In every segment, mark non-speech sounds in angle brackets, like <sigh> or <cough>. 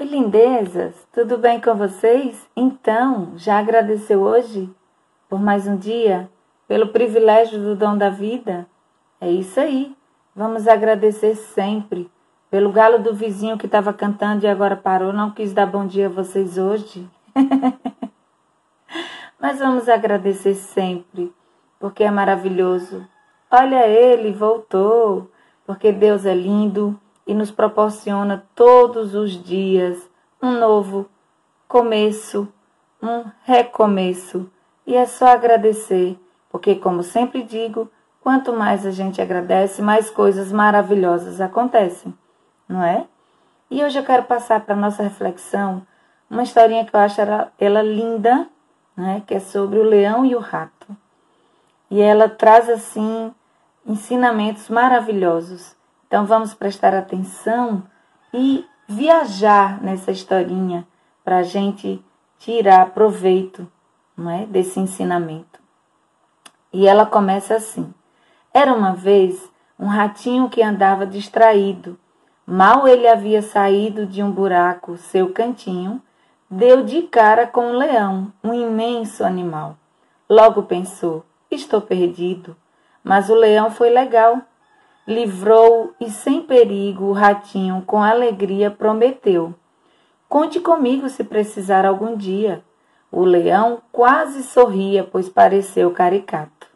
Oi, lindezas! Tudo bem com vocês? Então, já agradeceu hoje por mais um dia? Pelo privilégio do dom da vida? É isso aí. Vamos agradecer sempre. Pelo galo do vizinho que estava cantando e agora parou, não quis dar bom dia a vocês hoje. <laughs> Mas vamos agradecer sempre, porque é maravilhoso. Olha ele, voltou, porque Deus é lindo e nos proporciona todos os dias um novo começo, um recomeço. E é só agradecer, porque, como sempre digo, quanto mais a gente agradece, mais coisas maravilhosas acontecem, não é? E hoje eu quero passar para a nossa reflexão uma historinha que eu acho ela, ela linda, né? que é sobre o leão e o rato. E ela traz, assim, ensinamentos maravilhosos então vamos prestar atenção e viajar nessa historinha para a gente tirar proveito não é, desse ensinamento. E ela começa assim: Era uma vez um ratinho que andava distraído. Mal ele havia saído de um buraco, seu cantinho, deu de cara com um leão, um imenso animal. Logo pensou: Estou perdido. Mas o leão foi legal livrou e sem perigo o ratinho com alegria prometeu: Conte comigo se precisar algum dia. O leão quase sorria, pois pareceu caricato.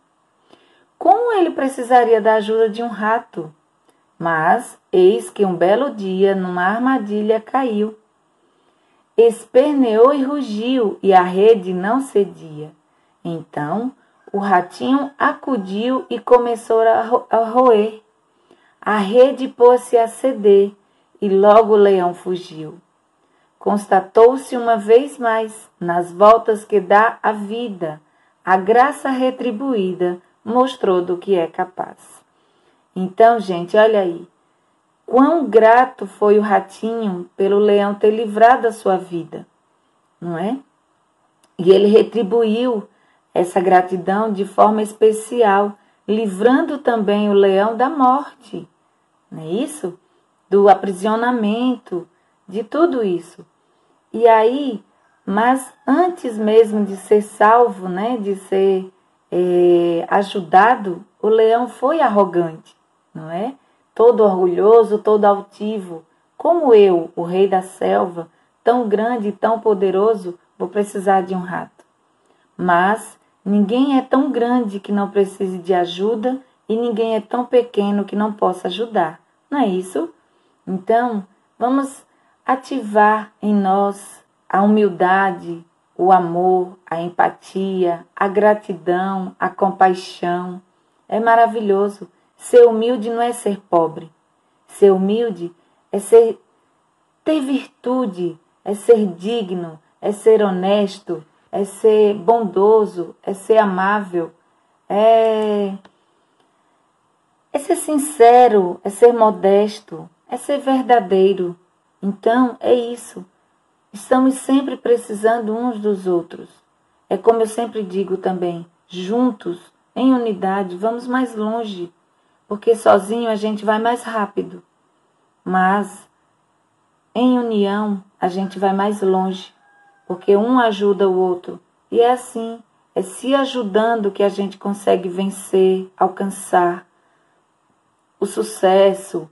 Como ele precisaria da ajuda de um rato? Mas eis que um belo dia numa armadilha caiu. Esperneou e rugiu, e a rede não cedia. Então o ratinho acudiu e começou a roer. A rede pôs-se a ceder e logo o leão fugiu. Constatou-se uma vez mais, nas voltas que dá a vida, a graça retribuída mostrou do que é capaz. Então, gente, olha aí. Quão grato foi o ratinho pelo leão ter livrado a sua vida, não é? E ele retribuiu essa gratidão de forma especial, livrando também o leão da morte não é isso? Do aprisionamento, de tudo isso. E aí, mas antes mesmo de ser salvo, né, de ser é, ajudado, o leão foi arrogante, não é? Todo orgulhoso, todo altivo. Como eu, o rei da selva, tão grande e tão poderoso, vou precisar de um rato. Mas ninguém é tão grande que não precise de ajuda e ninguém é tão pequeno que não possa ajudar. Não é isso? Então, vamos ativar em nós a humildade, o amor, a empatia, a gratidão, a compaixão. É maravilhoso. Ser humilde não é ser pobre. Ser humilde é ser ter virtude, é ser digno, é ser honesto, é ser bondoso, é ser amável, é ser sincero, é ser modesto, é ser verdadeiro. Então, é isso. Estamos sempre precisando uns dos outros. É como eu sempre digo também: juntos, em unidade, vamos mais longe, porque sozinho a gente vai mais rápido. Mas em união a gente vai mais longe, porque um ajuda o outro. E é assim, é se ajudando que a gente consegue vencer, alcançar o sucesso,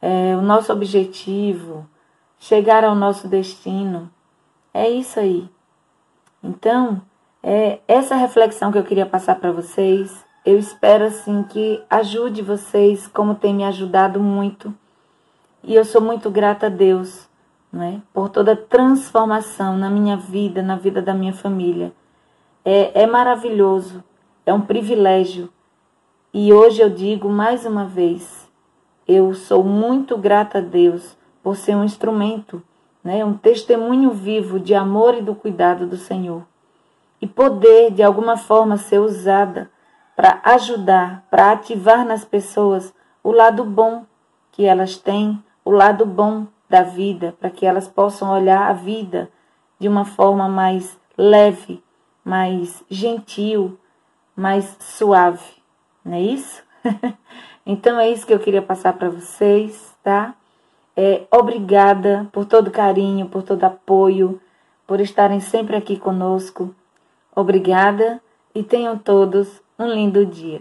é, o nosso objetivo, chegar ao nosso destino. É isso aí. Então, é essa reflexão que eu queria passar para vocês. Eu espero assim que ajude vocês, como tem me ajudado muito. E eu sou muito grata a Deus, não é? Por toda transformação na minha vida, na vida da minha família. É, é maravilhoso, é um privilégio e hoje eu digo mais uma vez, eu sou muito grata a Deus por ser um instrumento, né, um testemunho vivo de amor e do cuidado do Senhor. E poder, de alguma forma, ser usada para ajudar, para ativar nas pessoas o lado bom que elas têm, o lado bom da vida, para que elas possam olhar a vida de uma forma mais leve, mais gentil, mais suave. Não é isso? <laughs> então é isso que eu queria passar para vocês, tá? É, obrigada por todo carinho, por todo apoio, por estarem sempre aqui conosco. Obrigada e tenham todos um lindo dia.